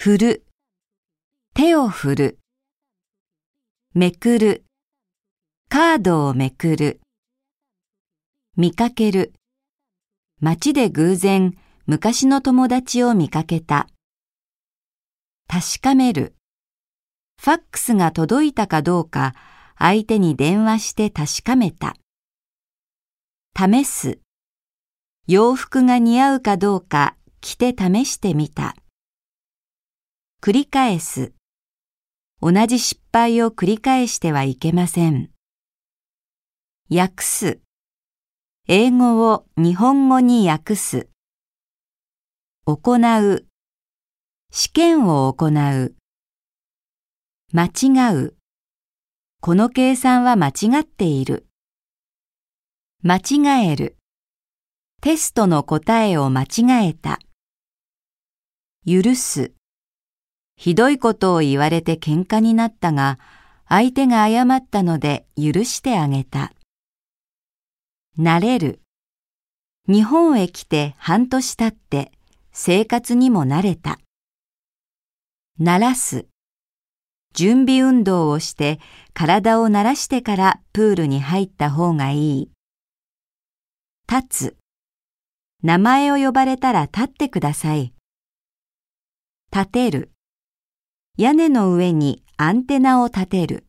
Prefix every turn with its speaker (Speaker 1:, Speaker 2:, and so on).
Speaker 1: 振る、手を振る。めくる、カードをめくる。見かける、街で偶然昔の友達を見かけた。確かめる、ファックスが届いたかどうか相手に電話して確かめた。試す、洋服が似合うかどうか着て試してみた。繰り返す。同じ失敗を繰り返してはいけません。訳す。英語を日本語に訳す。行う。試験を行う。間違う。この計算は間違っている。間違える。テストの答えを間違えた。許す。ひどいことを言われて喧嘩になったが、相手が謝ったので許してあげた。慣れる。日本へ来て半年経って生活にも慣れた。慣らす。準備運動をして体を慣らしてからプールに入った方がいい。立つ。名前を呼ばれたら立ってください。立てる。屋根の上にアンテナを立てる。